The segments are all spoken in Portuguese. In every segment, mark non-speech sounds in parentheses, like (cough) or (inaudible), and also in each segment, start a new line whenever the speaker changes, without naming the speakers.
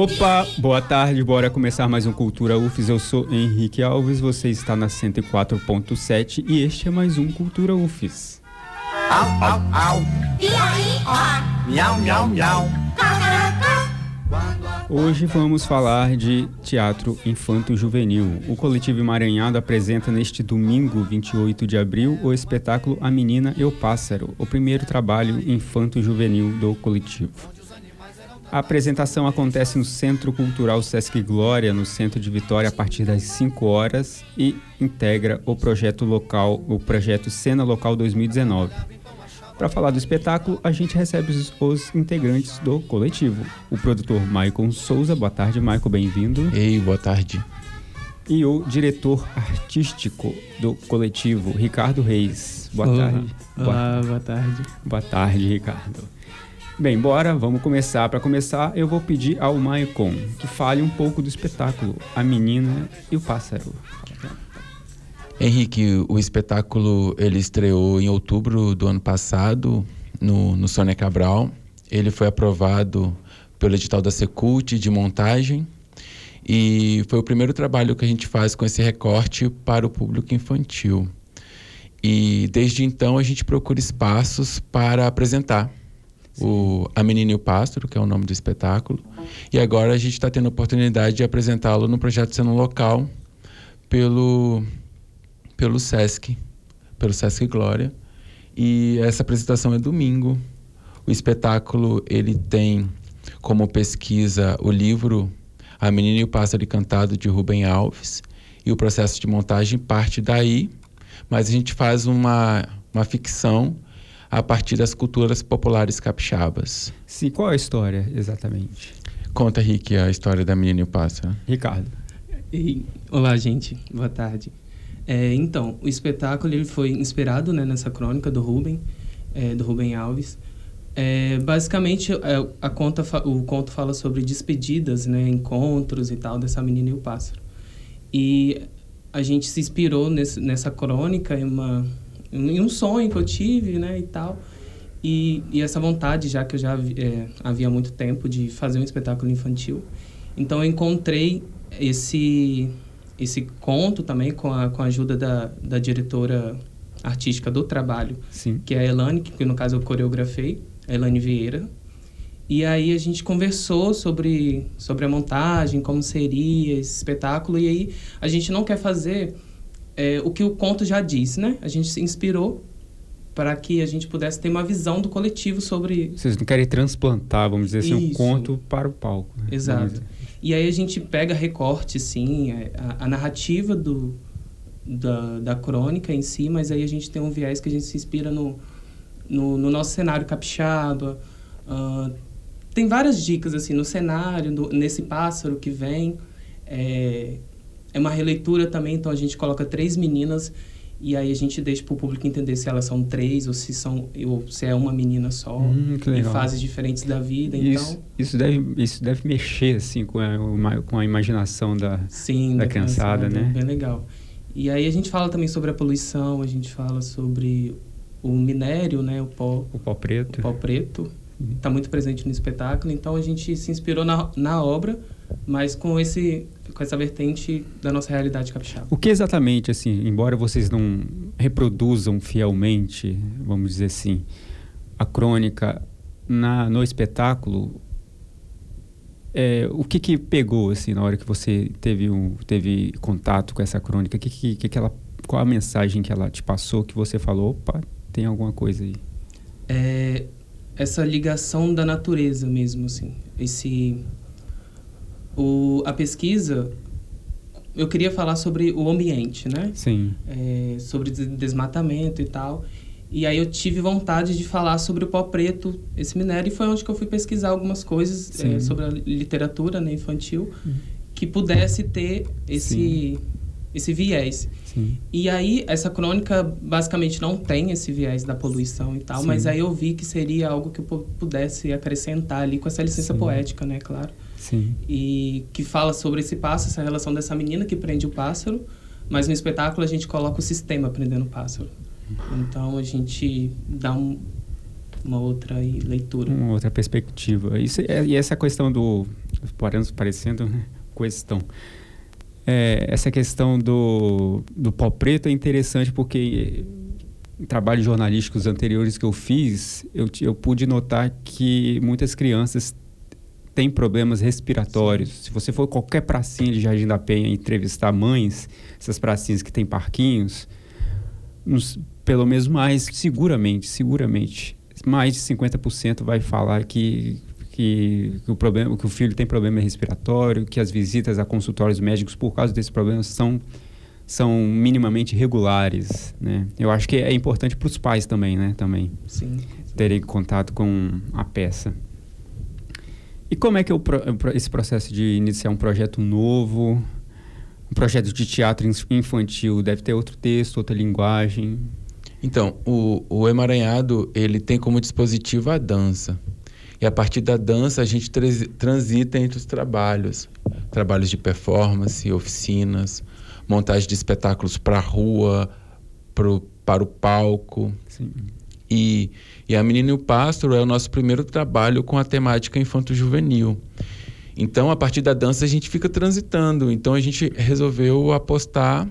Opa, boa tarde, bora começar mais um Cultura UFES. Eu sou Henrique Alves, você está na 104.7 e este é mais um Cultura UFES.
Au, au, au. E aí, ó. Miau, miau, miau.
Hoje vamos falar de teatro infanto-juvenil. O coletivo Emaranhado apresenta neste domingo, 28 de abril, o espetáculo A Menina e o Pássaro, o primeiro trabalho infanto-juvenil do coletivo. A apresentação acontece no Centro Cultural Sesc Glória, no centro de Vitória, a partir das 5 horas e integra o projeto local, o projeto Cena Local 2019. Para falar do espetáculo, a gente recebe os, os, integrantes do coletivo. O produtor Maicon Souza, boa tarde, Maicon, bem-vindo.
Ei, boa tarde.
E o diretor artístico do coletivo, Ricardo Reis. Boa
Olá.
tarde.
Olá, boa tarde.
Boa tarde, Ricardo. Bem, bora, vamos começar. Para começar, eu vou pedir ao Maicon que fale um pouco do espetáculo A Menina e o Pássaro.
Henrique, o espetáculo ele estreou em outubro do ano passado no, no Sônia Cabral. Ele foi aprovado pelo edital da Secult de montagem e foi o primeiro trabalho que a gente faz com esse recorte para o público infantil. E desde então a gente procura espaços para apresentar o A Menina e o Pássaro, que é o nome do espetáculo. E agora a gente está tendo a oportunidade de apresentá-lo no projeto Sendo Local pelo pelo SESC, pelo SESC Glória. E essa apresentação é domingo. O espetáculo ele tem como pesquisa o livro A Menina e o Pássaro Encantado de Rubem Alves. E o processo de montagem parte daí, mas a gente faz uma, uma ficção a partir das culturas populares capixabas.
Sim, qual é a história exatamente?
Conta, Rick, a história da Menina e o Pássaro.
Ricardo.
E, olá, gente. Boa tarde. É, então, o espetáculo ele foi inspirado né, nessa crônica do Rubem, é, do Rubem Alves. É, basicamente, é, a conta, o conto fala sobre despedidas, né, encontros e tal dessa menina e o pássaro. E a gente se inspirou nesse, nessa crônica em, uma, em um sonho que eu tive, né, e tal. E, e essa vontade, já que eu já é, havia muito tempo de fazer um espetáculo infantil. Então, eu encontrei esse esse conto também com a, com a ajuda da, da diretora artística do trabalho,
Sim.
que é a Elane, que no caso eu coreografei, a Elane Vieira. E aí a gente conversou sobre, sobre a montagem, como seria esse espetáculo, e aí a gente não quer fazer é, o que o conto já diz, né? A gente se inspirou para que a gente pudesse ter uma visão do coletivo sobre...
Vocês não querem transplantar, vamos dizer assim, um
Isso.
conto para o palco. Né?
Exato. E aí a gente pega recorte, sim, a, a narrativa do, da, da crônica em si, mas aí a gente tem um viés que a gente se inspira no, no, no nosso cenário capixaba. Uh, tem várias dicas, assim, no cenário, nesse pássaro que vem. É, é uma releitura também, então a gente coloca três meninas e aí a gente deixa para o público entender se elas são três ou se são ou se é uma menina só
hum, em
fases diferentes da vida
isso,
então
isso deve isso deve mexer assim com a, com a imaginação da
Sim,
da,
da
criançada né?
bem legal. E aí a gente fala também sobre a poluição a gente fala sobre o minério né o pó
o pó preto.
o pó preto está muito presente no espetáculo então a gente se inspirou na, na obra mas com esse com essa vertente da nossa realidade capixaba.
O que exatamente, assim, embora vocês não reproduzam fielmente, vamos dizer assim, a crônica na, no espetáculo, é, o que que pegou, assim, na hora que você teve, um, teve contato com essa crônica? Que, que, que ela, qual a mensagem que ela te passou que você falou, opa, tem alguma coisa aí?
É, essa ligação da natureza mesmo, assim, esse o, a pesquisa, eu queria falar sobre o ambiente, né?
Sim.
É, sobre desmatamento e tal. E aí eu tive vontade de falar sobre o pó preto, esse minério, e foi onde que eu fui pesquisar algumas coisas é, sobre a literatura né, infantil uhum. que pudesse ter esse, esse viés.
Sim.
E aí essa crônica basicamente não tem esse viés da poluição e tal,
Sim.
mas aí eu vi que seria algo que eu pudesse acrescentar ali com essa licença poética, né, claro.
Sim.
E que fala sobre esse pássaro, essa relação dessa menina que prende o pássaro, mas no espetáculo a gente coloca o sistema prendendo o pássaro. Então a gente dá um uma outra leitura.
Uma outra perspectiva. Isso, é, e essa questão do. Parecendo né, questão. É, essa questão do, do pau preto é interessante porque em trabalhos jornalísticos anteriores que eu fiz, eu, eu pude notar que muitas crianças têm problemas respiratórios. Se você for qualquer pracinha de Jardim da Penha entrevistar mães, essas pracinhas que têm parquinhos, nos, pelo menos mais, seguramente, seguramente, mais de 50% vai falar que, que, que, o problema, que o filho tem problema respiratório, que as visitas a consultórios médicos por causa desses problemas são são minimamente regulares, né? Eu acho que é importante para os pais também, né? Também
Sim.
terem contato com a peça. E como é que é esse processo de iniciar um projeto novo, um projeto de teatro infantil deve ter outro texto, outra linguagem?
Então, o, o emaranhado ele tem como dispositivo a dança. E a partir da dança a gente transita entre os trabalhos, trabalhos de performance, oficinas, montagem de espetáculos para a rua, pro, para o palco.
Sim.
E, e A Menina e o Pássaro é o nosso primeiro trabalho com a temática infanto-juvenil. Então, a partir da dança, a gente fica transitando. Então, a gente resolveu apostar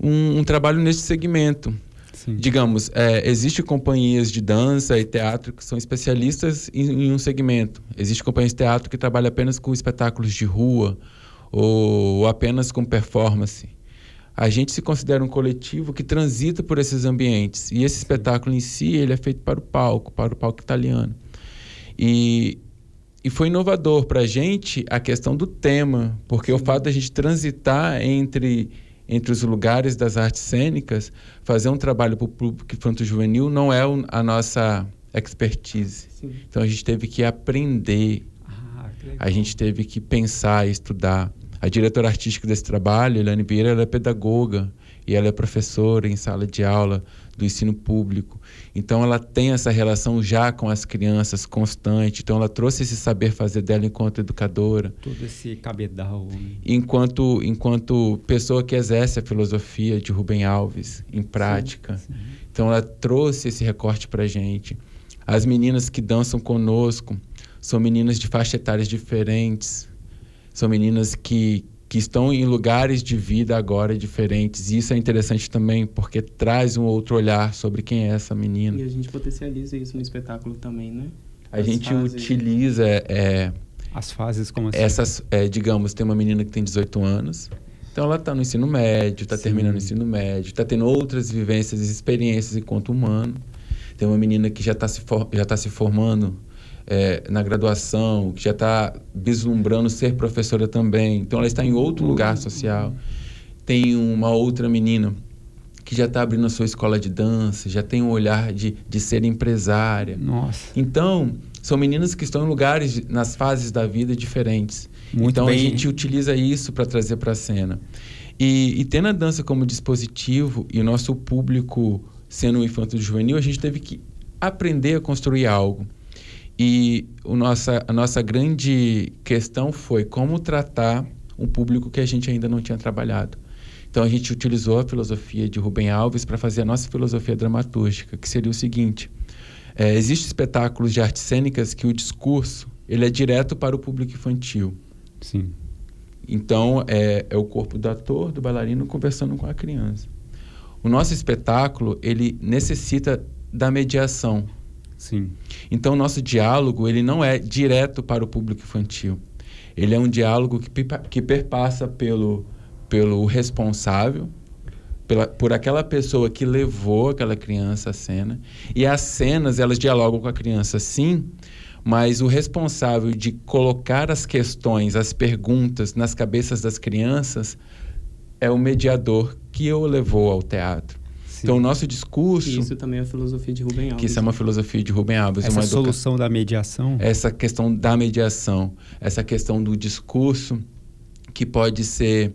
um, um trabalho nesse segmento.
Sim.
Digamos, é, existe companhias de dança e teatro que são especialistas em, em um segmento. Existe companhias de teatro que trabalham apenas com espetáculos de rua, ou apenas com performance. A gente se considera um coletivo que transita por esses ambientes. E esse espetáculo em si, ele é feito para o palco, para o palco italiano. E, e foi inovador para a gente a questão do tema, porque Sim. o fato de a gente transitar entre, entre os lugares das artes cênicas, fazer um trabalho para o público infanto-juvenil não é a nossa expertise.
Sim.
Então a gente teve que aprender a gente teve que pensar estudar. A diretora artística desse trabalho, Eliane Vieira, ela é pedagoga e ela é professora em sala de aula do ensino público. Então ela tem essa relação já com as crianças constante. Então ela trouxe esse saber fazer dela enquanto educadora.
Todo esse cabedal. Né?
Enquanto enquanto pessoa que exerce a filosofia de Rubem Alves em prática.
Sim, sim.
Então ela trouxe esse recorte para gente. As meninas que dançam conosco, são meninas de faixa etárias diferentes, são meninas que, que estão em lugares de vida agora diferentes. E isso é interessante também, porque traz um outro olhar sobre quem é essa menina.
E a gente potencializa isso no espetáculo também, né?
A As gente fases. utiliza. É,
As fases como assim?
Essas, é, digamos, tem uma menina que tem 18 anos. Então ela está no ensino médio, está terminando o ensino médio, está tendo outras vivências e experiências enquanto humano. Tem uma menina que já está se, for, já tá se formando é, na graduação, que já está vislumbrando ser professora também. Então, ela está em outro lugar social. Tem uma outra menina que já está abrindo a sua escola de dança, já tem um olhar de, de ser empresária.
Nossa.
Então, são meninas que estão em lugares, nas fases da vida diferentes.
Muito
então,
bem.
a gente utiliza isso para trazer para a cena. E, e tendo a dança como dispositivo e o nosso público sendo um infanto juvenil, a gente teve que aprender a construir algo. E o nossa, a nossa grande questão foi como tratar um público que a gente ainda não tinha trabalhado. Então a gente utilizou a filosofia de Rubem Alves para fazer a nossa filosofia dramatúrgica, que seria o seguinte: é, existem espetáculos de artes cênicas que o discurso ele é direto para o público infantil.
Sim.
Então é, é o corpo do ator, do bailarino conversando com a criança. O nosso espetáculo ele necessita da mediação
Sim.
Então, o nosso diálogo ele não é direto para o público infantil. Ele é um diálogo que, que perpassa pelo, pelo responsável, pela, por aquela pessoa que levou aquela criança à cena. E as cenas, elas dialogam com a criança, sim, mas o responsável de colocar as questões, as perguntas nas cabeças das crianças é o mediador que o levou ao teatro. Então, o nosso discurso.
isso também é a filosofia de Rubem Alves.
Que isso é uma filosofia de Rubem Alves.
Essa
uma
solução educa... da mediação.
Essa questão da mediação, essa questão do discurso que pode ser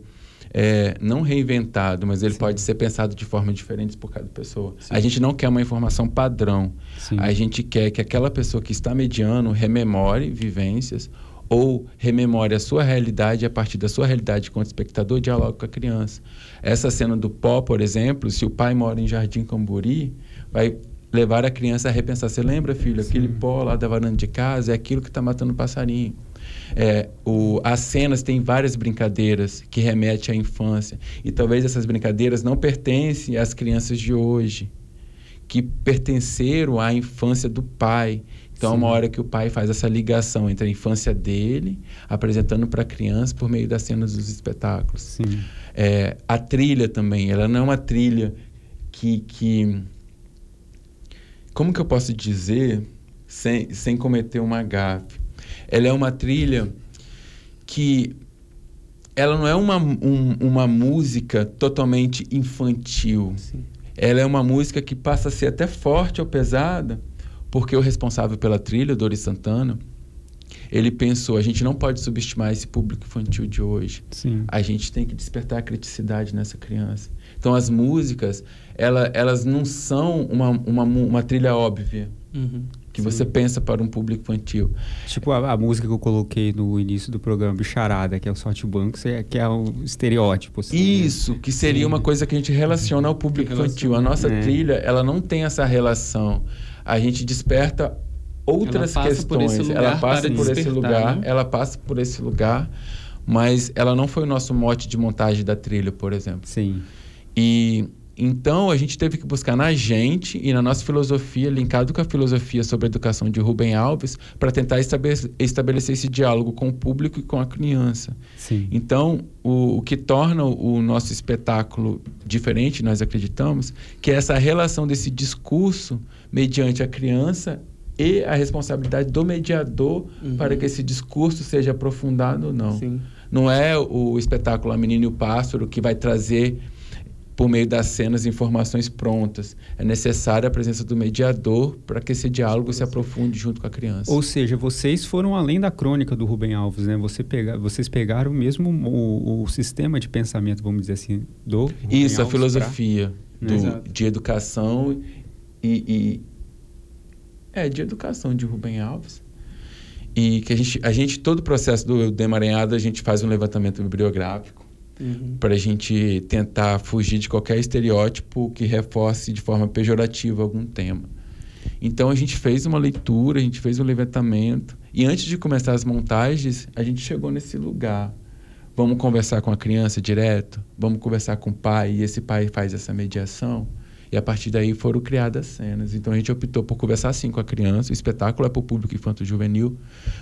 é, não reinventado, mas ele Sim. pode ser pensado de forma diferente por cada pessoa. Sim. A gente não quer uma informação padrão.
Sim.
A gente quer que aquela pessoa que está mediando rememore vivências ou rememore a sua realidade a partir da sua realidade como espectador, dialogue com a criança. Essa cena do pó, por exemplo, se o pai mora em Jardim Camburi, vai levar a criança a repensar. Você lembra, filho, aquele pó lá da varanda de casa é aquilo que está matando o passarinho. É, o, as cenas têm várias brincadeiras que remetem à infância. E talvez essas brincadeiras não pertencem às crianças de hoje, que pertenceram à infância do pai. Então, é uma hora que o pai faz essa ligação entre a infância dele, apresentando para a criança por meio das cenas dos espetáculos. É, a trilha também, ela não é uma trilha que, que. Como que eu posso dizer sem, sem cometer uma gafe? Ela é uma trilha que ela não é uma, um, uma música totalmente infantil. Sim. Ela é uma música que passa a ser até forte ou pesada, porque o responsável pela trilha, Doris Santana, ele pensou, a gente não pode subestimar esse público infantil de hoje.
Sim.
A gente tem que despertar a criticidade nessa criança. Então as músicas, ela, elas não são uma, uma, uma trilha óbvia.
Uhum.
Que Sim. você pensa para um público infantil.
Tipo a, a, música que eu coloquei no início do programa, Bicharada, que é o Sorte Banco, que é o estereótipo.
Assim, né? Isso, que seria Sim. uma coisa que a gente relaciona ao público infantil. A nossa é. trilha, ela não tem essa relação. A gente desperta outras ela questões. ela passa por esse lugar, né? ela passa por esse lugar, mas ela não foi o nosso mote de montagem da trilha, por exemplo.
Sim.
E então a gente teve que buscar na gente e na nossa filosofia, linkado com a filosofia sobre a educação de Rubem Alves, para tentar estabelecer, estabelecer, esse diálogo com o público e com a criança.
Sim.
Então, o, o que torna o nosso espetáculo diferente, nós acreditamos, que é essa relação desse discurso mediante a criança e a responsabilidade do mediador uhum. para que esse discurso seja aprofundado ou não.
Sim.
Não é o espetáculo A Menina e o Pássaro que vai trazer por meio das cenas informações prontas. É necessária a presença do mediador para que esse diálogo se aprofunde junto com a criança.
Ou seja, vocês foram além da crônica do Rubem Alves, né? Você pega, vocês pegaram mesmo o, o sistema de pensamento, vamos dizer assim, do Rubem
Isso,
Alves
a filosofia pra... do, de educação e, e, é, de educação de Rubem Alves. E que a gente, a gente todo o processo do Demaranhado, a gente faz um levantamento bibliográfico uhum. para a gente tentar fugir de qualquer estereótipo que reforce de forma pejorativa algum tema. Então a gente fez uma leitura, a gente fez um levantamento e antes de começar as montagens, a gente chegou nesse lugar. Vamos conversar com a criança direto, vamos conversar com o pai e esse pai faz essa mediação. E a partir daí foram criadas cenas. Então a gente optou por conversar assim com a criança. O espetáculo é para o público infanto-juvenil,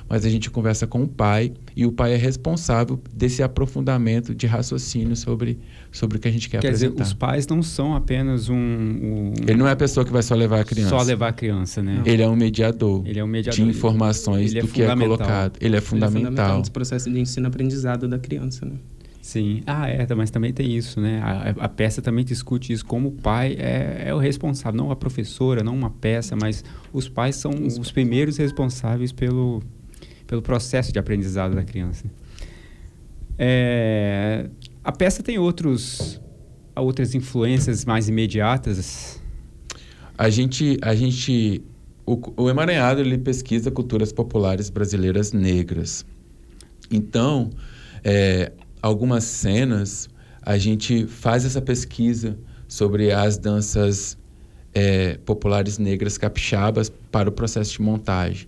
mas a gente conversa com o pai e o pai é responsável desse aprofundamento de raciocínio sobre, sobre o que a gente quer,
quer
apresentar.
Quer dizer, os pais não são apenas um, um,
Ele não é a pessoa que vai só levar a criança.
Só levar a criança, né?
Ele é um mediador.
Ele é um mediador.
De informações ele é do que é colocado. Ele é fundamental. Ele é fundamental
nesse processo de ensino-aprendizado da criança, né?
Sim. Ah, é, mas também tem isso, né? A, a, peça também discute isso, como o pai é, é, o responsável, não a professora, não uma peça, mas os pais são os, os primeiros responsáveis pelo, pelo processo de aprendizado da criança. É, a peça tem outros, outras influências mais imediatas?
A gente, a gente o, o Emaranhado ele pesquisa culturas populares brasileiras negras. Então, é, algumas cenas, a gente faz essa pesquisa sobre as danças é, populares negras capixabas para o processo de montagem.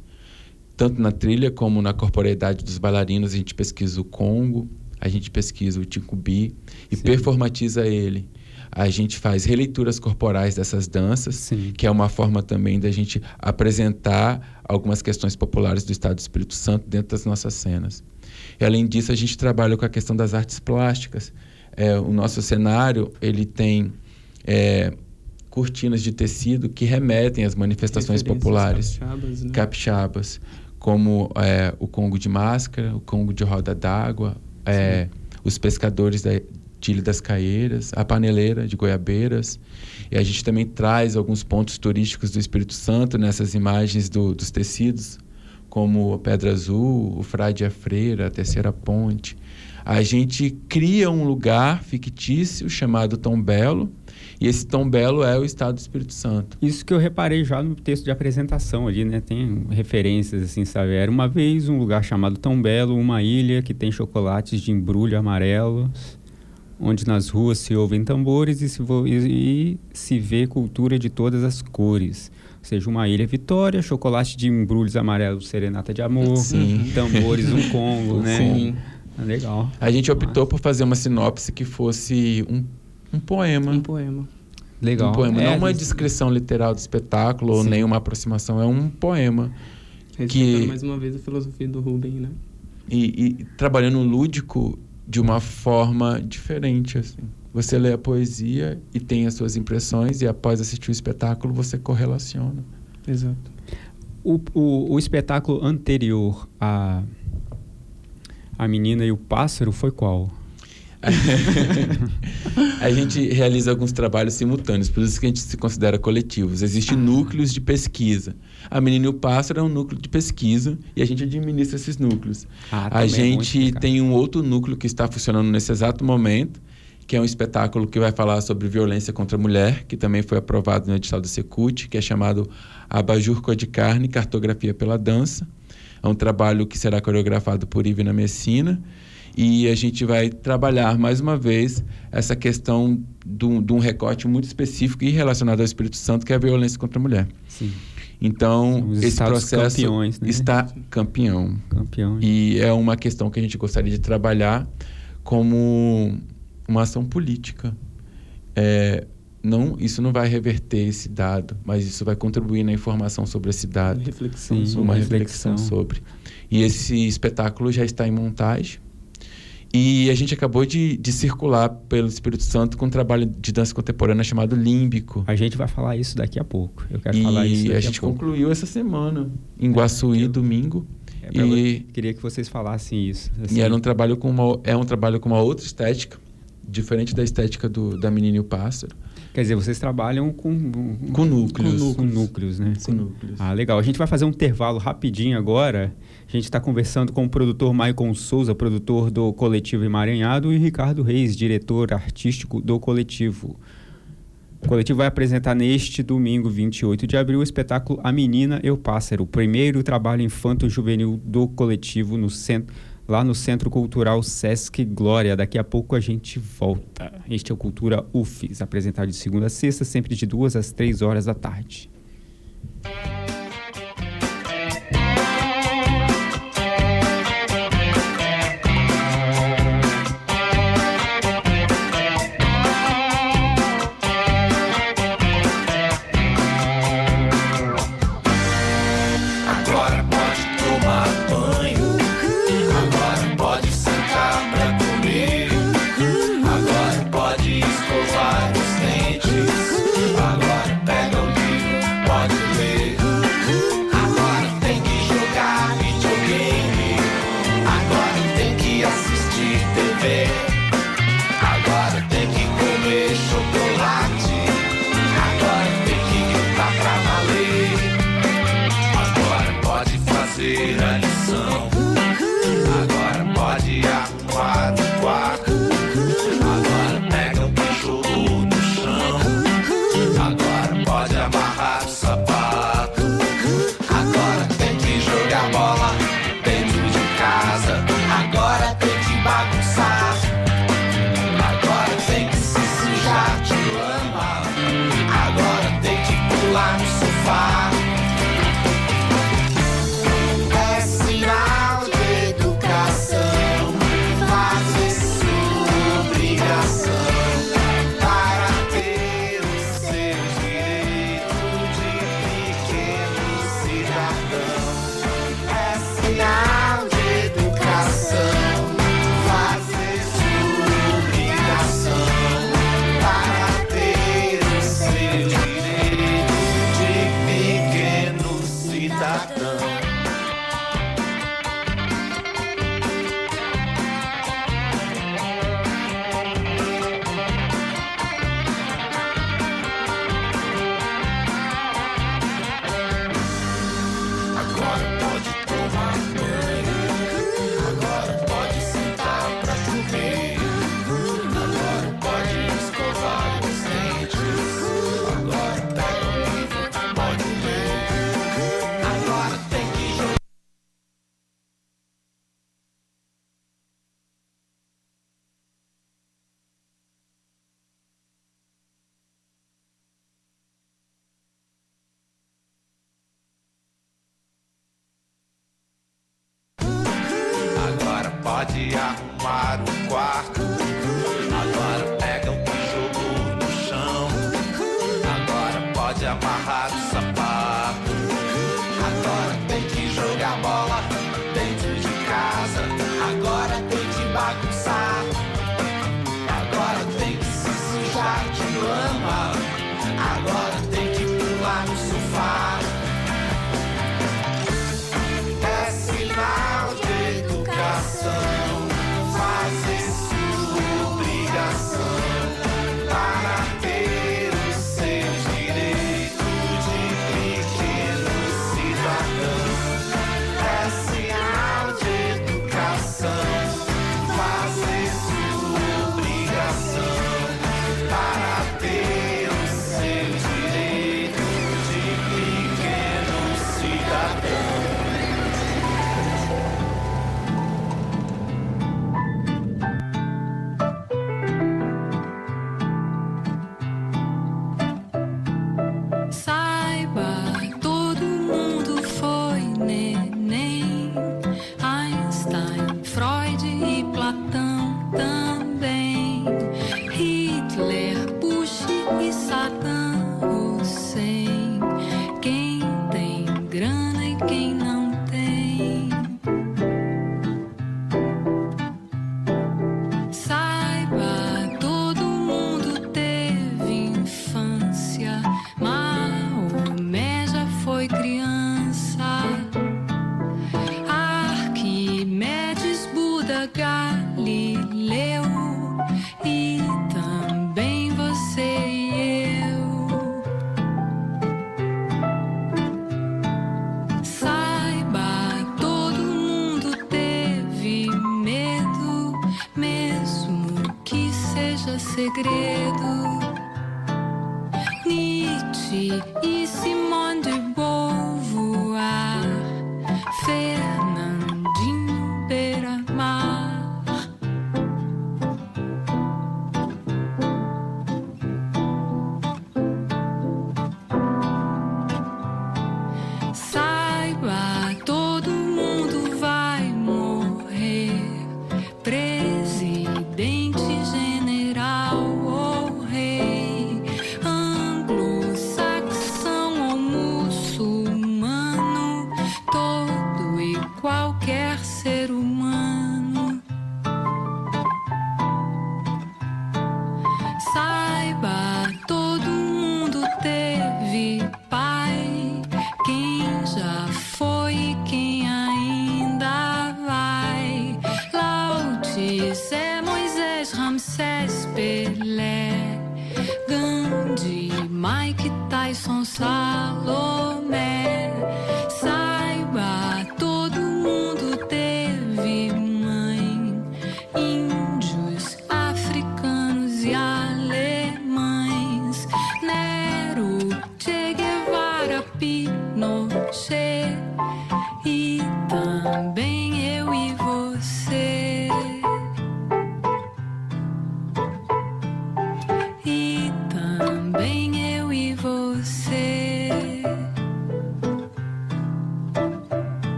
Tanto na trilha como na corporeidade dos bailarinos, a gente pesquisa o Congo, a gente pesquisa o Tincubi e Sim. performatiza ele. A gente faz releituras corporais dessas danças,
Sim.
que é uma forma também da gente apresentar algumas questões populares do Estado do Espírito Santo dentro das nossas cenas. E, além disso, a gente trabalha com a questão das artes plásticas. É, o nosso cenário ele tem é, cortinas de tecido que remetem às manifestações populares
capixabas, né?
capixabas como é, o Congo de Máscara, o Congo de Roda d'Água, é, os pescadores da, de Ilha das Caieiras, a paneleira de Goiabeiras. E a gente também traz alguns pontos turísticos do Espírito Santo nessas imagens do, dos tecidos como Pedra Azul, o Frade a Freira, a Terceira Ponte. A gente cria um lugar fictício chamado Tom Belo, e esse Tom Belo é o estado do Espírito Santo.
Isso que eu reparei já no texto de apresentação ali, né? Tem referências assim, sabe? Era uma vez um lugar chamado Tom Belo, uma ilha que tem chocolates de embrulho amarelos. onde nas ruas se ouvem tambores e se, e- e se vê cultura de todas as cores. Seja, uma ilha vitória, chocolate de embrulhos amarelos, serenata de amor,
Sim.
tambores, um Congo, né?
Sim.
Ah, Legal.
A gente optou por fazer uma sinopse que fosse um, um poema.
Um poema.
Legal.
Um poema,
É,
não uma
a gente-
descrição literal do espetáculo ou
Sim.
nem uma aproximação, é um poema.
Respeitando mais uma vez a filosofia do Rubem, né?
E, e trabalhando o lúdico de uma forma diferente, assim. Você lê a poesia e tem as suas impressões e após assistir o espetáculo você correlaciona.
Exato.
O, o, o espetáculo anterior a A Menina e o Pássaro foi qual? (laughs)
a gente realiza alguns trabalhos simultâneos, por isso que a gente se considera coletivos. Existem núcleos de pesquisa. A Menina e o Pássaro é um núcleo de pesquisa e a gente administra esses núcleos.
Ah,
a
é
gente
explicar.
tem um outro núcleo que está funcionando nesse exato momento, que é um espetáculo que vai falar sobre violência contra a mulher, que também foi aprovado no edital do Secult, que é chamado Abajur Cor de Carne, Cartografia pela Dança. É um trabalho que será coreografado por Ivna Messina. E a gente vai trabalhar mais uma vez essa questão de um, recorte muito específico e relacionado ao Espírito Santo, que é a violência contra a mulher.
Sim,
Então,
Os
esse processo
campeões, né?
está campeão.
campeão.
E é uma questão que a gente gostaria de trabalhar como uma ação política. É, não, isso não vai reverter esse dado, mas isso vai contribuir na informação sobre esse dado,
Reflexão
Sim,
sobre
uma
reflexão.
reflexão sobre. E esse espetáculo já está em montagem. E a gente acabou de, de circular pelo Espírito Santo com um trabalho de dança contemporânea chamado Límbico.
A gente vai falar isso daqui a pouco. Eu quero falar isso
E a
a,
gente
pouco.
concluiu essa semana em Guaçuí, domingo.
É
e-
Queria que vocês falassem isso. assim.
E era um trabalho com uma, é um trabalho com uma outra estética, diferente da estética do, da Menina e o Pássaro.
Quer dizer, vocês trabalham com...
Com núcleos.
Com núcleos, né?
Com núcleos.
Ah, legal. A gente vai fazer um intervalo rapidinho agora. A gente está conversando com o produtor Maicon Souza, produtor do Coletivo Emaranhado, e Ricardo Reis, diretor artístico do Coletivo. O coletivo vai apresentar neste domingo, 28 de abril, o espetáculo A Menina e o Pássaro, o primeiro trabalho infanto-juvenil do coletivo no centro, lá no Centro Cultural Sesc Glória. Daqui a pouco a gente volta. Este é o Cultura UFES, apresentado de segunda a sexta, sempre de duas às três horas da tarde.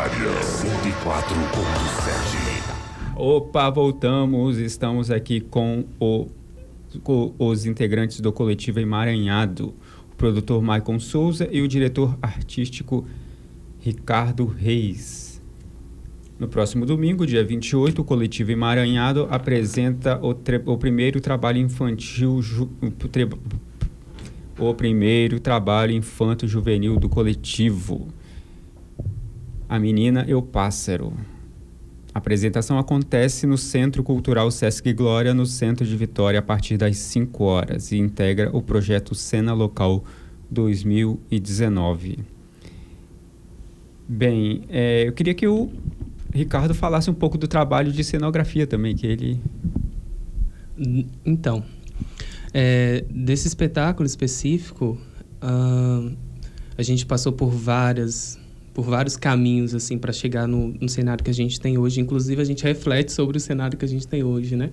Universitária 104.7.
Opa, voltamos. Estamos aqui com, o- com os integrantes do coletivo Emaranhado, o produtor Maicon Souza e o diretor artístico Ricardo Reis. No próximo domingo, dia 28, o coletivo Emaranhado apresenta o, tre- o primeiro trabalho infantil ju- tre- o primeiro trabalho infanto juvenil do coletivo. A menina e o pássaro. A apresentação acontece no Centro Cultural Sesc Glória, no centro de Vitória, a partir das 5 horas e integra o projeto Cena Local 2019. Bem, é, eu queria que o Ricardo falasse um pouco do trabalho de cenografia também, que ele
Então, é, desse espetáculo específico, ahn, a gente passou por várias por vários caminhos assim para chegar no, no cenário que a gente tem hoje. Inclusive a gente reflete sobre o cenário que a gente tem hoje, né?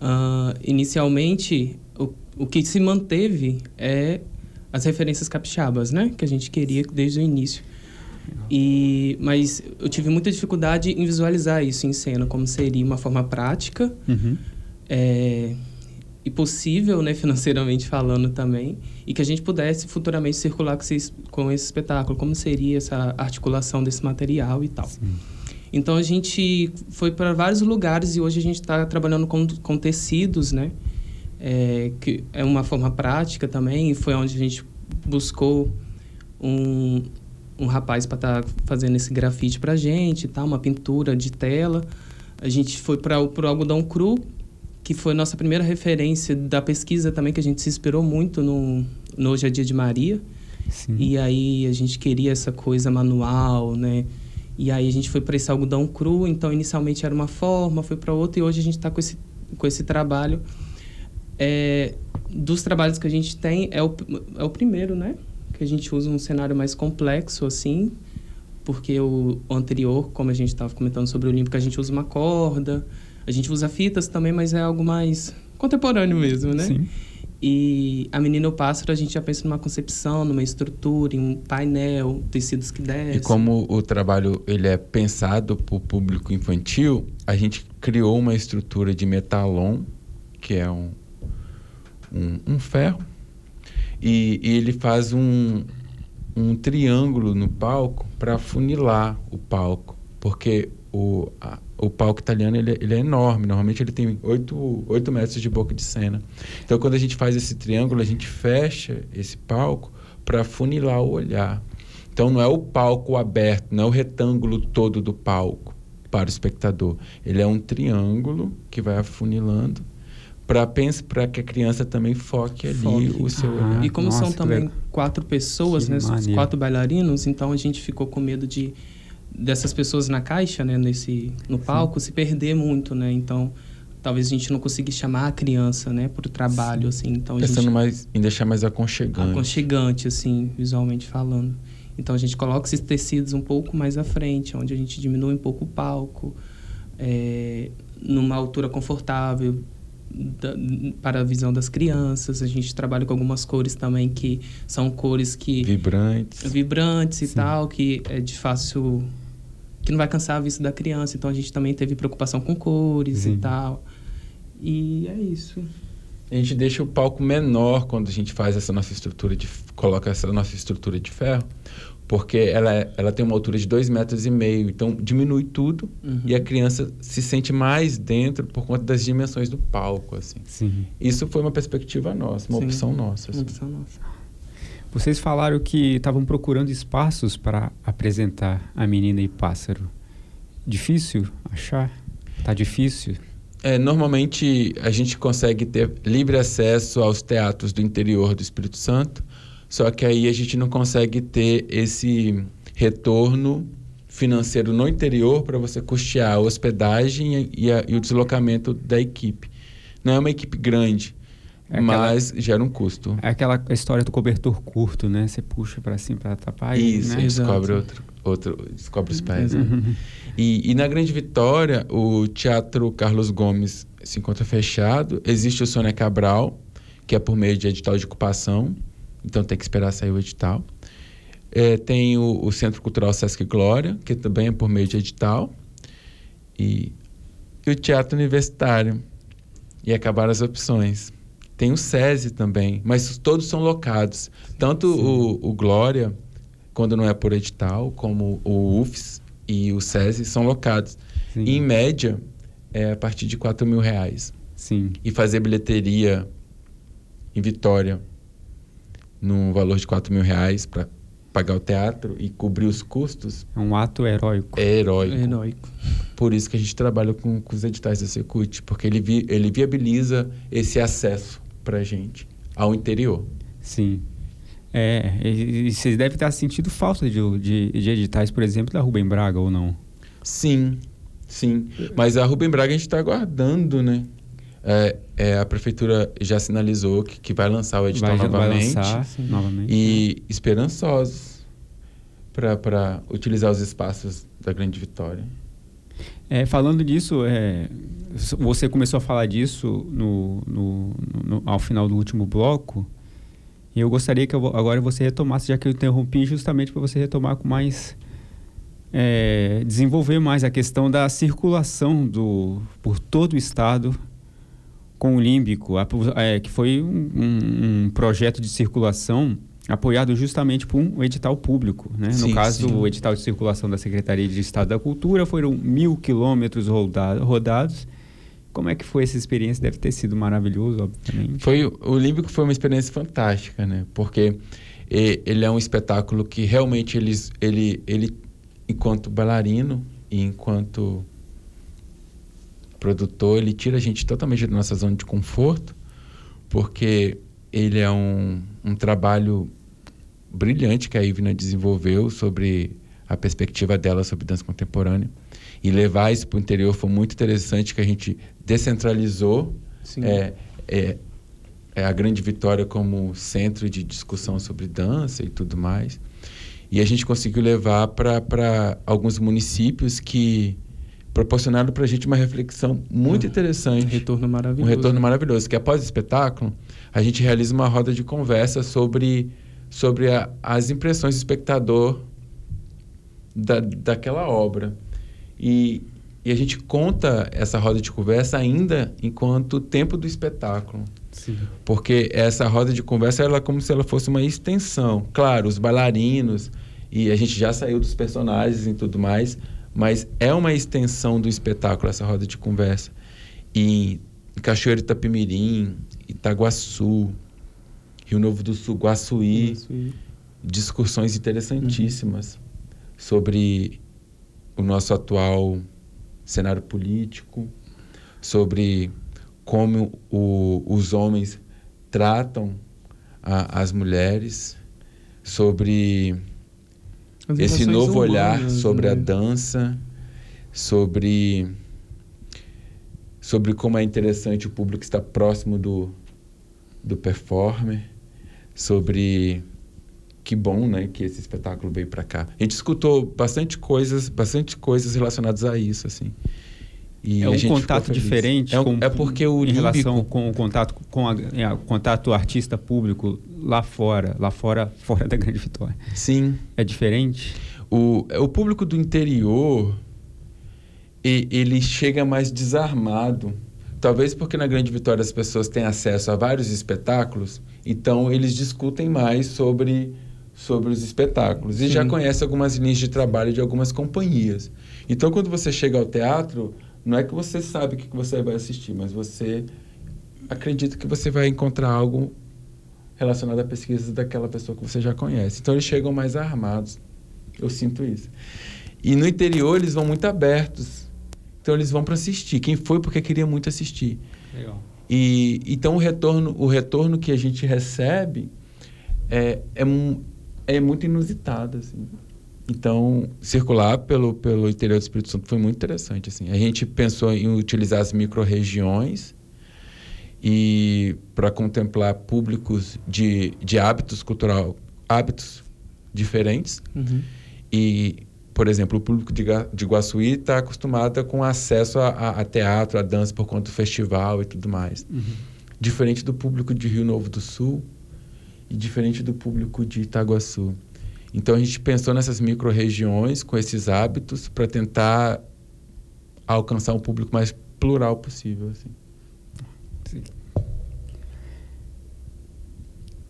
Ah, inicialmente, o, o que se manteve é as referências capixabas, né? Que a gente queria desde o início. E, mas eu tive muita dificuldade em visualizar isso em cena, como seria uma forma prática
Uhum.
é, e possível, né, financeiramente falando também, e que a gente pudesse futuramente circular com esse, com esse espetáculo, como seria essa articulação desse material e tal. Então a gente foi para vários lugares e hoje a gente está trabalhando com, com tecidos, né? É, que é uma forma prática também, e foi onde a gente buscou um, um rapaz para estar fazendo esse grafite para gente, tá? uma pintura de tela. A gente foi para o algodão cru, que foi a nossa primeira referência da pesquisa também, que a gente se inspirou muito no, no Hoje é Dia de Maria.
Sim.
E aí a gente queria essa coisa manual, né? E aí a gente foi para esse algodão cru, então inicialmente era uma forma, foi para outra e hoje a gente está com esse, com esse trabalho. É, dos trabalhos que a gente tem, é o, é o primeiro, né? Que a gente usa um cenário mais complexo, assim, porque o, o anterior, como a gente estava comentando sobre o Olímpico, a gente usa uma corda, a gente usa fitas também, mas é algo mais contemporâneo mesmo, né?
Sim.
E a menina e o pássaro, a gente já pensa numa concepção, numa estrutura, em um painel, tecidos que descem.
E como o trabalho ele é pensado para o público infantil, a gente criou uma estrutura de metalon, que é um, um, um ferro, e, e ele faz um, um triângulo no palco para funilar o palco, porque o, a- o palco italiano ele, é- ele é enorme, normalmente ele tem 8, 8 metros de boca de cena. Então quando a gente faz esse triângulo, a gente fecha esse palco para funilar o olhar. Então não é o palco aberto, não é o retângulo todo do palco para o espectador. Ele é um triângulo que vai afunilando para para que a criança também foque ali
Foque.
o seu
Ah,
olhar.
E como
Nossa,
são também
legal.
quatro pessoas,
Que
né? Quatro bailarinos, então a gente ficou com medo de dessas pessoas na caixa, né? Nesse, no palco, se perder muito, né? Então, talvez a gente não conseguisse chamar a criança, né? Para o trabalho, assim. Então, a
Pensando
gente...
mais em deixar mais aconchegante.
aconchegante, assim, visualmente falando. Então a gente coloca esses tecidos um pouco mais à frente, onde a gente diminui um pouco o palco, é, numa altura confortável da- para a visão das crianças. A gente trabalha com algumas cores também que são cores que
Vibrantes.
vibrantes e tal, que é de fácil que não vai cansar a vista da criança. Então a gente também teve preocupação com cores
Sim.
e tal. E é isso.
A gente deixa o palco menor quando a gente faz essa nossa estrutura de coloca essa nossa estrutura de ferro, porque ela, é- ela tem uma altura de dois metros e meio, então diminui tudo
Uhum.
e a criança se sente mais dentro por conta das dimensões do palco, assim.
Sim.
Isso foi uma perspectiva nossa, uma
Sim.
opção nossa. assim.
Opção nossa.
Vocês falaram que estavam procurando espaços para apresentar a menina e pássaro. Difícil achar? Tá difícil?
É, normalmente a gente consegue ter livre acesso aos teatros do interior do Espírito Santo, só que aí a gente não consegue ter esse retorno financeiro no interior para você custear a hospedagem e, a- e o deslocamento da equipe. Não é uma equipe grande,
É aquela-
mas gera um custo.
É aquela história do cobertor curto, né? Você puxa para cima para tapar e,
Isso,
né?
descobre outro, outro, descobre os pés. Né? E, e na Grande Vitória, o Teatro Carlos Gomes se encontra fechado. Existe o Sônia Cabral, que é por meio de edital de ocupação, então tem que esperar sair o edital. É, tem o, o Centro Cultural Sesc Glória, que também é por meio de edital. E, e o Teatro Universitário. E acabaram as opções. Tem o SESI também, mas todos são locados. Tanto o, o Glória, quando não é por edital, como o UFS e o SESI são locados.
Sim.
Em média, é a partir de 4 mil reais.
Sim.
E fazer bilheteria em Vitória num valor de 4 mil reais para pagar o teatro e cobrir os custos
É um ato heróico.
é heróico.
Heróico.
Por isso que a gente trabalha com, com os editais da Secult, porque ele, vi- ele viabiliza esse acesso para a gente ao interior.
Sim. É, e, e vocês devem estar sentindo falta de, de, de editais, por exemplo, da Rubem Braga ou não?
Sim, sim. Mas a Rubem Braga a gente está aguardando, né? É, é, a prefeitura já sinalizou que, que vai lançar o edital
vai, vai
novamente.
lançar
Sim.
novamente.
E esperançosos para utilizar os espaços da Grande Vitória.
É, falando disso, é, você começou a falar disso no, no- no- ao final do último bloco. E eu gostaria que eu, agora você retomasse, já que eu interrompi, justamente para você retomar com mais. é, desenvolver mais a questão da circulação do, por todo o estado com o Límbico, a- é, que foi um, um- um projeto de circulação apoiado justamente por um edital público. Né?
Sim,
no caso,
sim.
o edital de circulação da Secretaria de Estado da Cultura foram mil quilômetros roda- rodados. Como é que foi essa experiência? Deve ter sido maravilhoso, obviamente.
Foi, o Límbico foi uma experiência fantástica, né? Porque ele é um espetáculo que realmente eles, ele, ele, enquanto bailarino e enquanto produtor, ele tira a gente totalmente da nossa zona de conforto, porque ele é um, um trabalho brilhante que a Ivna desenvolveu sobre a perspectiva dela sobre dança contemporânea. E levar isso para o interior foi muito interessante, que a gente descentralizou
Sim.
é, é, é a grande vitória como centro de discussão sobre dança e tudo mais. E a gente conseguiu levar para alguns municípios que proporcionaram para a gente uma reflexão muito
Um
interessante.
retorno
Um
maravilhoso.
retorno maravilhoso. Que após o espetáculo, a gente realiza uma roda de conversa sobre, sobre a- as impressões do espectador da, daquela obra. E, e a gente conta essa roda de conversa ainda enquanto tempo do espetáculo. Porque essa roda de conversa ela é como se ela fosse uma extensão. Claro, os bailarinos, e a gente já saiu dos personagens e tudo mais, mas é uma extensão do espetáculo essa roda de conversa. E em Cachoeiro Itapemirim, Itaguaçu, Rio Novo do Sul, Guaçuí,
e-
discussões interessantíssimas sobre o nosso atual cenário político, sobre como o- os homens tratam a- as mulheres, sobre
As
esse novo olhar
humanas,
sobre a
né?
dança, sobre sobre como é interessante o público estar próximo do do performer, sobre que bom, né, que esse espetáculo veio para cá. A gente escutou bastante coisas, bastante coisas relacionadas a isso, assim. E
é um contato diferente
É,
com-
é porque o
em relação
límbico-
com o contato com a, é, contato artista público lá fora, lá fora, (laughs) fora da Grande Vitória.
sim,
É diferente?
O, o público do interior, e- ele chega mais desarmado. Talvez porque na Grande Vitória as pessoas têm acesso a vários espetáculos, então eles discutem mais sobre, sobre os espetáculos. E já
Sim.
conhecem algumas linhas de trabalho de algumas companhias. Então, quando você chega ao teatro, não é que você sabe o que você vai assistir, mas você acredita que você vai encontrar algo relacionado à pesquisa daquela pessoa que você já conhece. Então, eles chegam mais armados. Eu sinto isso. E no interior eles vão muito abertos. Então eles vão para assistir. Quem foi porque queria muito assistir.
Legal.
E então o retorno, o retorno que a gente recebe é, é, é muito inusitado assim. Então circular pelo pelo interior do Espírito Santo foi muito interessante assim. A gente pensou em utilizar as micro-regiões e para contemplar públicos de, de hábitos cultural, hábitos diferentes.
Uhum.
E, por exemplo, o público de, de Guaçuí está acostumado com acesso a, a- teatro, a dança por conta do festival e tudo mais. Diferente do público de Rio Novo do Sul diferente do público de Itaguaçu. Então a gente pensou nessas micro-regiões com esses hábitos para tentar alcançar um público mais plural possível. Assim.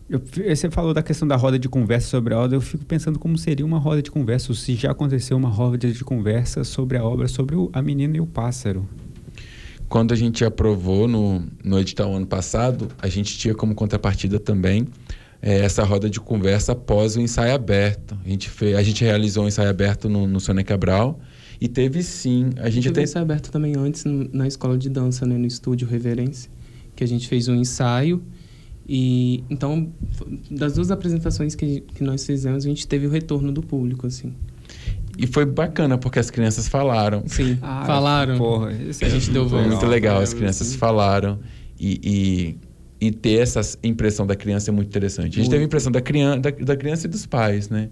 Eu, você falou da questão da roda de conversa sobre a obra, eu fico pensando como seria uma roda de conversa, ou se já aconteceu uma roda de conversa sobre a obra, sobre o- a menina e o pássaro.
Quando a gente aprovou no, no edital ano passado, a gente tinha como contrapartida também eh, essa roda de conversa após o ensaio aberto. A gente, fez, a gente realizou um ensaio aberto no, no Sônia Cabral e teve sim. A gente
Teve
até
esse aberto também antes no- na escola de dança, né, no estúdio Reverência, que a gente fez um ensaio. E então, das duas apresentações que, que nós fizemos, a gente teve o retorno do público, assim.
E foi bacana, porque as crianças falaram.
Sim,
Ah,
falaram.
Porra, isso
A gente deu
Foi
voz.
muito legal, as
É,
crianças falaram. E, e, e ter essa impressão da criança é muito interessante. A gente teve a impressão da criança, da, da criança e dos pais, né?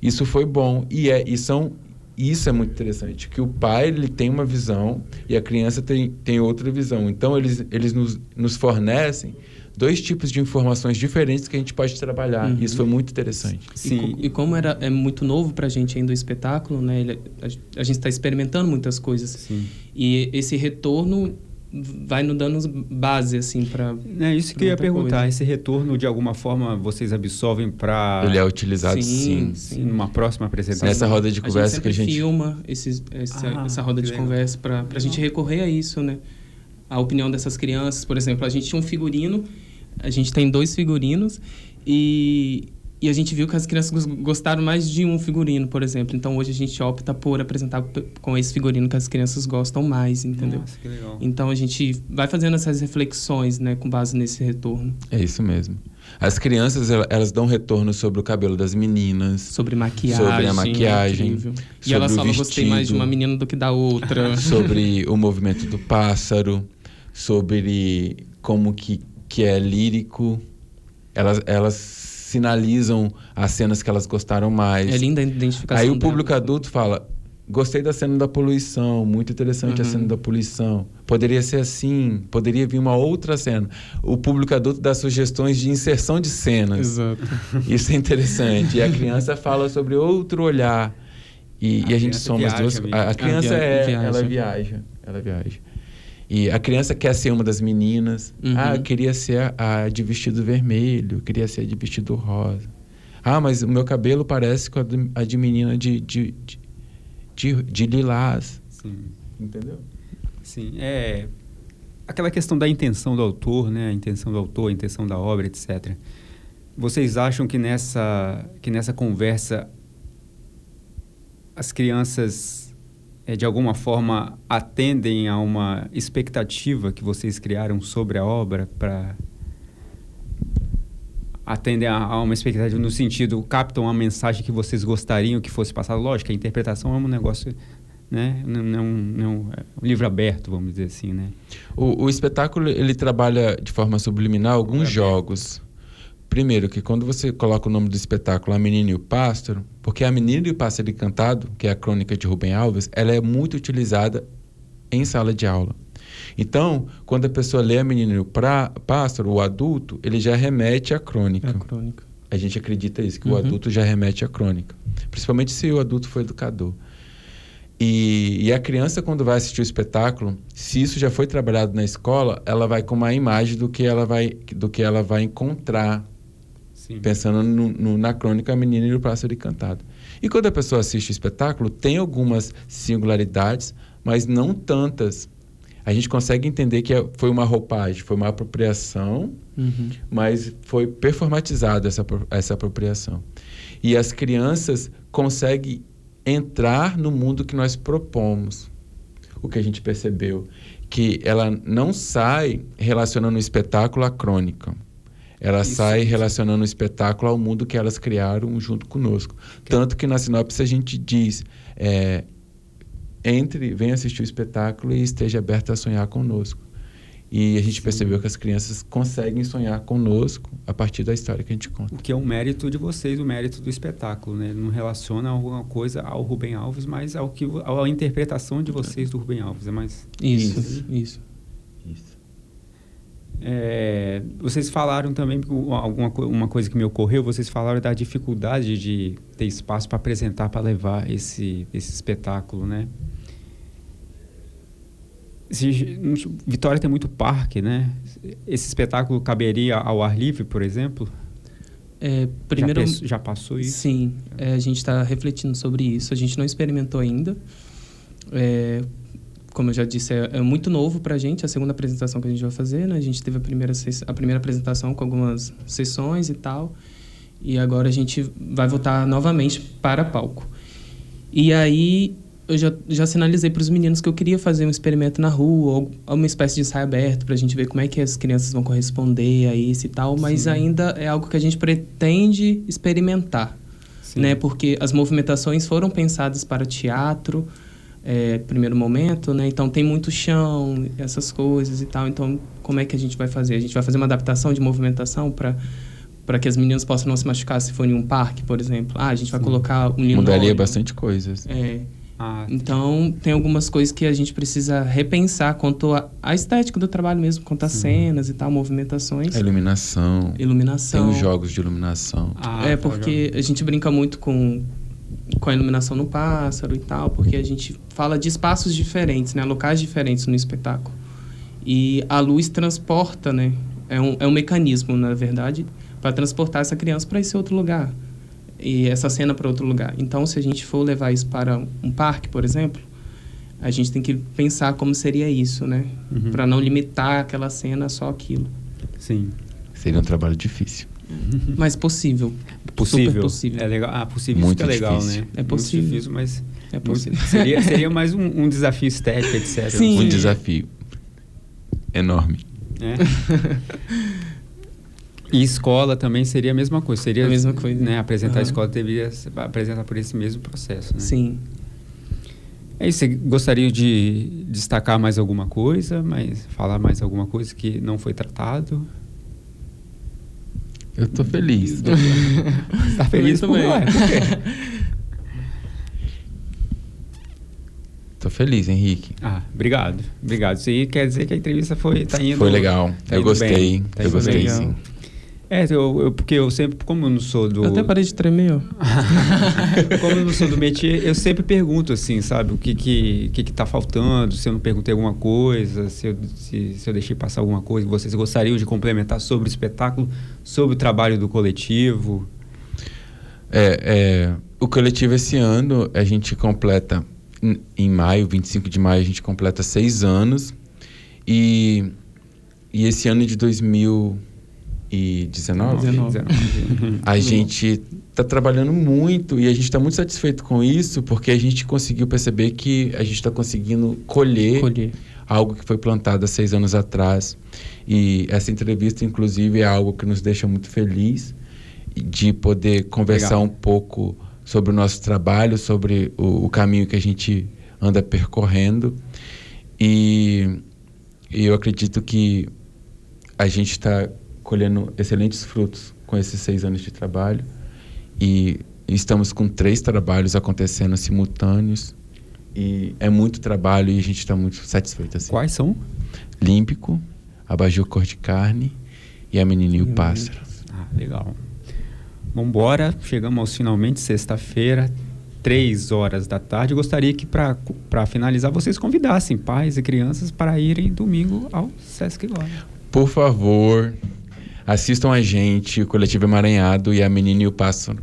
Isso foi bom. E, é, e são, isso é muito interessante, que o pai ele tem uma visão e a criança tem, tem outra visão. Então, eles, eles nos, nos fornecem dois tipos de informações diferentes que a gente pode trabalhar.
Uhum.
Isso foi muito interessante.
E, co- e como era, é muito novo pra gente ainda o espetáculo, né? ele- a, a gente está experimentando muitas coisas.
Sim.
E esse retorno vai nos dando base, assim, para...
É isso que eu ia perguntar.
coisa.
Esse retorno, de alguma forma, vocês absorvem para
Ele é utilizado
Sim,
sim.
numa próxima apresentação?
Nessa roda de
A gente
conversa
sempre
que a gente.
filma esses, essa,
Ah,
essa roda de
legal.
conversa para a gente recorrer a isso, né? A opinião dessas crianças, por exemplo, a gente tinha um figurino, a gente tem dois figurinos e, e a gente viu que as crianças gos- gostaram mais de um figurino, por exemplo. Então hoje a gente opta por apresentar com esse figurino que as crianças gostam mais, entendeu?
Nossa, que legal.
Então a gente vai fazendo essas reflexões, né, com base nesse retorno
É isso mesmo. As crianças, ela- elas dão retorno sobre o cabelo das meninas.
sobre maquiagem.
Sobre a maquiagem,
incrível. E elas
o
falam, gostei mais de
vestido."
uma menina do que da outra. (laughs)
sobre o movimento do pássaro, sobre como que, que é lírico. Elas, elas sinalizam as cenas que elas gostaram mais.
É linda a identificação
Aí o
dela.
público adulto fala: gostei da cena da poluição, muito interessante a
Uhum.
cena da poluição. Poderia ser assim, poderia vir uma outra cena. O público adulto dá sugestões de inserção de cenas.
Exato. (laughs)
Isso é interessante. E a criança fala sobre outro olhar. E,
A
e a gente soma as duas. A, a criança
via-
é,
viaja.
ela viaja, ela viaja. E a criança quer ser uma das meninas.
Uhum.
Ah, eu queria ser a, a de vestido vermelho, eu queria ser a de vestido rosa. Ah, mas o meu cabelo parece com a de, a de menina de, de, de, de, lilás.
Sim.
Entendeu?
Sim, é aquela questão da intenção do autor, né? A intenção do autor, a intenção da obra, etc. Vocês acham que nessa que nessa conversa as crianças eh, de alguma forma atendem a uma expectativa que vocês criaram sobre a obra para atendem a, a uma expectativa no sentido captam a mensagem que vocês gostariam que fosse passada? Lógico a interpretação é um negócio né não, não, não é um livro aberto vamos dizer assim né?
O, o espetáculo ele trabalha de forma subliminar alguns jogos. Primeiro, que quando você coloca o nome do espetáculo A Menina e o Pássaro, porque A Menina e o Pássaro Encantado, que é a crônica de Rubem Alves, ela é muito utilizada em sala de aula. Então, quando a pessoa lê A Menina e o pra, Pássaro, o adulto, ele já remete à crônica.
É a crônica.
A gente acredita isso, que o
Uhum.
adulto já remete à crônica. Principalmente se o adulto for educador. E, e a criança, quando vai assistir o espetáculo, se isso já foi trabalhado na escola, ela vai com uma imagem do que ela vai, do que ela vai encontrar,
sim
pensando no- no- na crônica A Menina e o Pássaro Encantado. E quando a pessoa assiste o espetáculo, tem algumas singularidades, mas não tantas. A gente consegue entender que é- foi uma roupagem, foi uma apropriação
Uhum.
mas foi performatizada essa, essa apropriação. E as crianças conseguem entrar no mundo que nós propomos. O que a gente percebeu, que ela não sai relacionando o espetáculo à crônica. Ela
Isso,
sai
isso.
relacionando o espetáculo ao mundo que elas criaram junto conosco. Tanto que na sinopse a gente diz: é, entre, venha assistir o espetáculo e esteja aberta a sonhar conosco. E a gente percebeu que as crianças conseguem sonhar conosco a partir da história que a gente conta.
o que é um mérito de vocês o mérito do espetáculo né não relaciona alguma coisa ao Rubem Alves mas ao que à interpretação de vocês do Rubem Alves é mais
Isso.
isso.
Isso.
É, vocês falaram também alguma uma coisa que me ocorreu, vocês falaram da dificuldade de ter espaço para apresentar, para levar esse, esse espetáculo, né? Se- Vitória tem muito parque, né? Esse espetáculo caberia ao ar livre, por exemplo?
É, primeiro,
já, já passou isso?
sim, é, a gente está refletindo sobre isso. A gente não experimentou ainda. É, como eu já disse, é, é muito novo para a gente, a segunda apresentação que a gente vai fazer. Né? A gente teve a primeira, a primeira apresentação com algumas sessões e tal. E agora a gente vai voltar novamente para palco. E aí eu já, já sinalizei para os meninos que eu queria fazer um experimento na rua, ou uma espécie de ensaio aberto, para a gente ver como é que as crianças vão corresponder a isso e tal. Mas
Sim.
ainda é algo que a gente pretende experimentar
Sim.
né? Porque as movimentações foram pensadas para teatro, é, primeiro momento, né? Então tem muito chão, essas coisas e tal. Então como é que a gente vai fazer? A gente vai fazer uma adaptação de movimentação para para que as meninas possam não se machucar se for em um parque, por exemplo. Ah, a gente vai
Sim.
colocar um linóleo.
Mudaria bastante coisas.
É.
Ah,
Então, tem algumas coisas que a gente precisa repensar quanto à estética do trabalho mesmo, quanto às cenas e tal, movimentações,
A iluminação.
iluminação.
Tem os jogos de iluminação.
ah,
é, porque a gente brinca muito com, com a iluminação no pássaro e tal, porque a gente fala de espaços diferentes, né? Locais diferentes no espetáculo. E a luz transporta, né? É um, é um mecanismo, na verdade, para transportar essa criança para esse outro lugar. E essa cena para outro lugar. Então, se a gente for levar isso para um parque, por exemplo, a gente tem que pensar como seria isso, né?
Uhum.
Para não limitar aquela cena a só aquilo.
Sim.
Seria um trabalho difícil.
Mas possível.
Possível.
Super possível.
É legal. Ah, possível.
Muito
isso que é legal,
difícil.
né?
É possível.
Muito difícil, mas
É
muito-
possível. (laughs)
seria, seria (laughs) mais um, um desafio estético, etc.
Sim.
Um desafio enorme.
né? E escola também seria a mesma coisa. Seria
A mesma coisa.
Né, apresentar a
Aham.
escola deveria se- apresentar por esse mesmo processo. Né?
Sim.
É isso. Você gostaria de destacar mais alguma coisa, mas falar mais alguma coisa que não foi tratado?
Eu tô feliz.
Está (laughs) feliz por,
também.
ué, por quê? (laughs)
Tô feliz, Henrique.
Ah, obrigado. Obrigado. Isso aí quer dizer que a entrevista foi tá indo
Foi legal.
tá
eu
indo
gostei.
bem, tá
eu gostei, sim.
É, eu, eu- porque eu sempre, como eu não sou do.
Eu até parei de tremer, ó. (laughs)
Como eu não sou do métier, eu sempre pergunto assim, sabe, o que que, que, que tá faltando, se eu não perguntei alguma coisa, se eu, se, se eu deixei passar alguma coisa, vocês gostariam de complementar sobre o espetáculo, sobre o trabalho do coletivo.
É, é, o coletivo esse ano a gente completa em- em maio, 25 de maio, a gente completa seis anos. E, e esse ano de 2019,
19.
a gente está trabalhando muito e a gente está muito satisfeito com isso, porque a gente conseguiu perceber que a gente está conseguindo colher
Colher.
algo que foi plantado há seis anos atrás. E essa entrevista, inclusive, é algo que nos deixa muito feliz de poder conversar
Legal.
um pouco sobre o nosso trabalho, sobre o, o caminho que a gente anda percorrendo. E, e eu acredito que a gente está colhendo excelentes frutos com esses seis anos de trabalho. E estamos com três trabalhos acontecendo simultâneos. E é muito trabalho e a gente está muito satisfeito. Assim.
Quais são?
Límpico, Abajur Cor de Carne e A Menininha e o Pássaro.
Ah, legal. Vambora, chegamos aos finalmente, sexta-feira, três horas da tarde. Gostaria que, para finalizar, vocês convidassem pais e crianças para irem domingo ao Sesc Glória.
Por favor, assistam a gente, o Coletivo Emaranhado e A Menina e o Pássaro,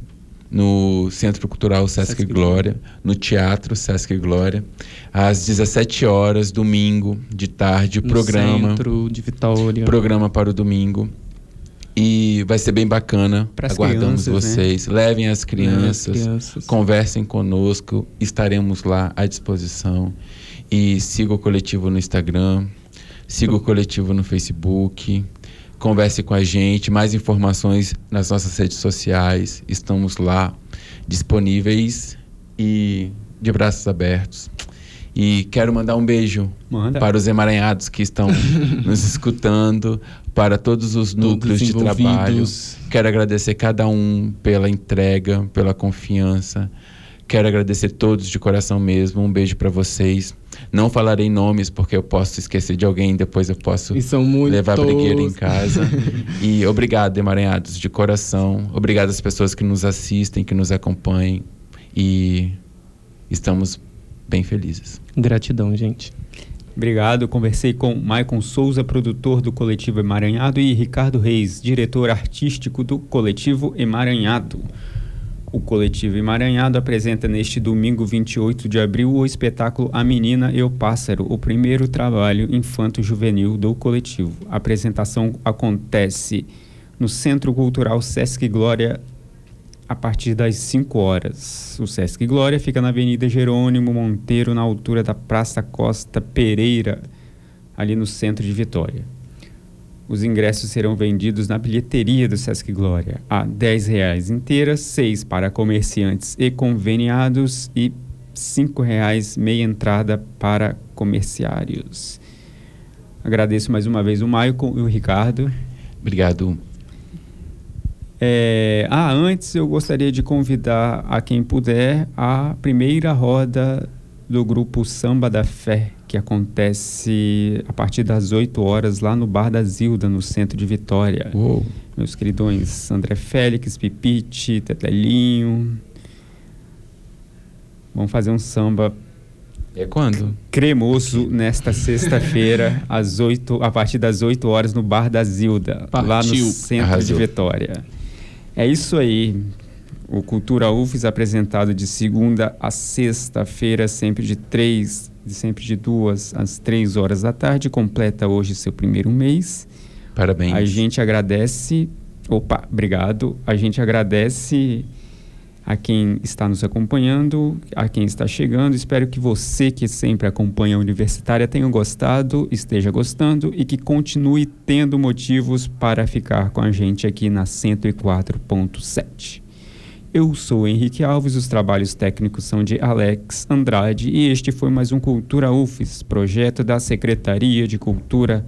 no Centro Cultural Sesc,
Sesc
Glória, no Teatro Sesc Glória, às 17 horas, domingo, de tarde,
No
programa.
Centro de Vitória.
Programa para o domingo. E vai ser bem bacana.
Pras
Aguardamos
crianças, né?
vocês. Levem as
Levem as
crianças.
crianças.
Conversem conosco. Estaremos lá à disposição. E siga o coletivo no Instagram. Siga o coletivo no Facebook. Converse com a gente. Mais informações nas nossas redes sociais. Estamos lá disponíveis e de braços abertos. E quero mandar um beijo
Manda.
para os emaranhados que estão (laughs) nos escutando, para todos os núcleos de trabalho. Quero agradecer cada um pela entrega, pela confiança. Quero agradecer todos de coração mesmo. Um beijo para vocês. Não falarei nomes porque eu posso esquecer de alguém, depois eu posso
E
levar brigueira em casa. (laughs) e obrigado, emaranhados, de coração. Obrigado às pessoas que nos assistem, que nos acompanhem. E estamos bem felizes.
Gratidão, gente.
Obrigado. Conversei com Maicon Souza, produtor do Coletivo Emaranhado, e Ricardo Reis, diretor artístico do Coletivo Emaranhado. O Coletivo Emaranhado apresenta neste domingo 28 de abril o espetáculo A Menina e o Pássaro, o primeiro trabalho infanto-juvenil do coletivo. A apresentação acontece no Centro Cultural Sesc Glória a partir das 5 horas. O Sesc Glória fica na Avenida Jerônimo Monteiro, na altura da Praça Costa Pereira, ali no centro de Vitória. Os ingressos serão vendidos na bilheteria do Sesc Glória a 10 reais inteiras, 6 para comerciantes e conveniados e 5 reais meia entrada para comerciários. Agradeço mais uma vez o Maicon e o Ricardo.
Obrigado.
É, ah, antes eu gostaria de convidar a quem puder a primeira roda do grupo Samba da Fé, que acontece a partir das 8 horas lá no Bar da Zilda, no centro de Vitória.
Uou.
Meus queridões André Félix, Pipite, Tetelinho. Vamos fazer um samba
É quando?
cremoso nesta sexta-feira, às 8, a partir das 8 horas, no Bar da Zilda, lá no
Partiu.
centro
Arrasou.
de Vitória. É isso aí. O Cultura UFES apresentado de segunda a sexta-feira, sempre de três, de sempre de duas às três horas da tarde, completa hoje seu primeiro mês.
Parabéns.
A gente agradece. Opa, obrigado. A gente agradece a quem está nos acompanhando, a quem está chegando. Espero que você que sempre acompanha a Universitária tenha gostado, esteja gostando e que continue tendo motivos para ficar com a gente aqui na 104.7. Eu sou Henrique Alves, os trabalhos técnicos são de Alex Andrade e este foi mais um Cultura UFES, projeto da Secretaria de Cultura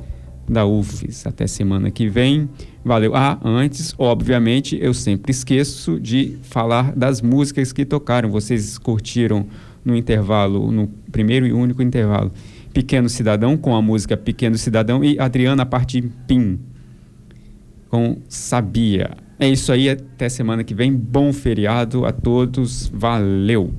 da UFES. Até semana que vem. Valeu. Ah, antes, obviamente, eu sempre esqueço de falar das músicas que tocaram. Vocês curtiram no intervalo, no primeiro e único intervalo, Pequeno Cidadão com a música Pequeno Cidadão e Adriana Partipim com Sabia. É isso aí, até semana que vem. Bom feriado a todos. Valeu.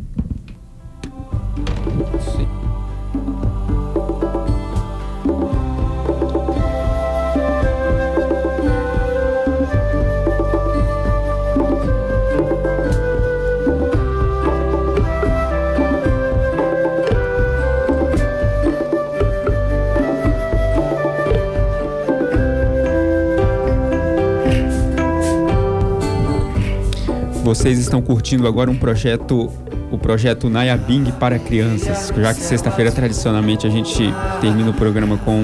Vocês estão curtindo agora um projeto, o projeto Nayabing para crianças. Já que sexta-feira tradicionalmente a gente termina o programa com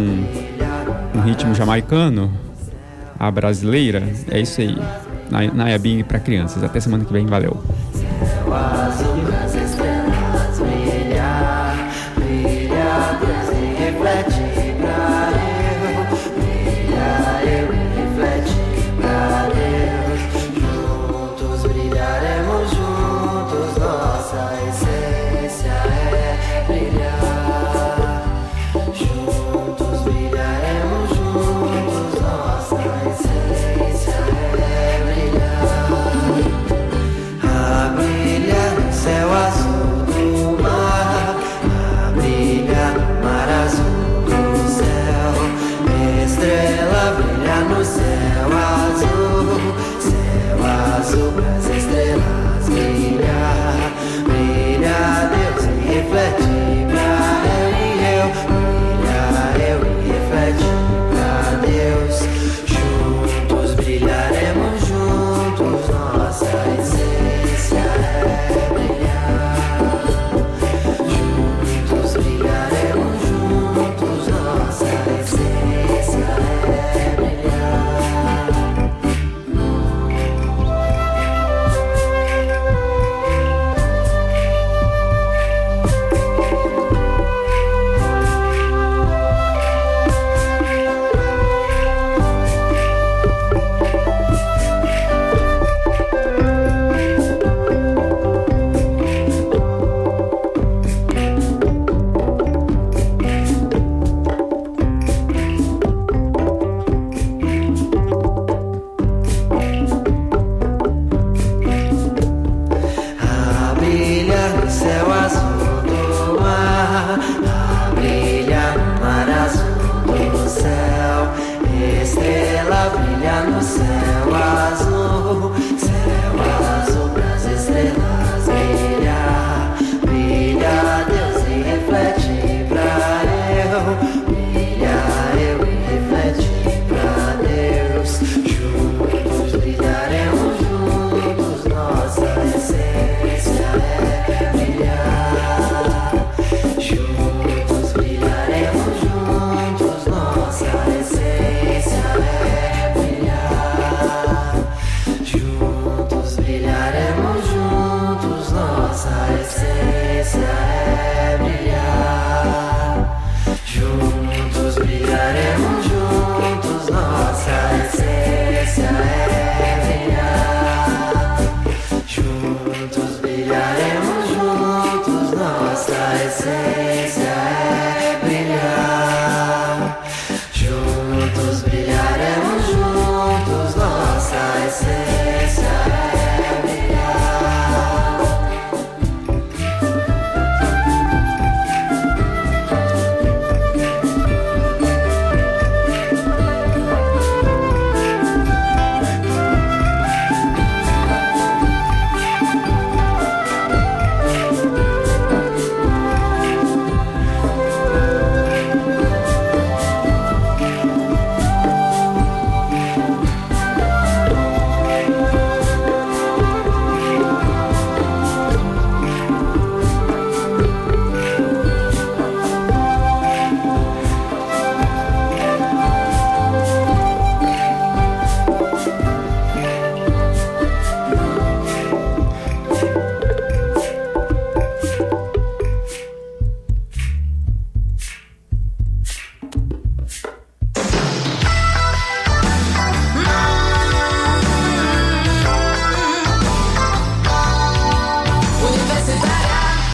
um ritmo jamaicano, a brasileira, é isso aí. Nay- Nayabing para crianças. Até semana que vem, valeu.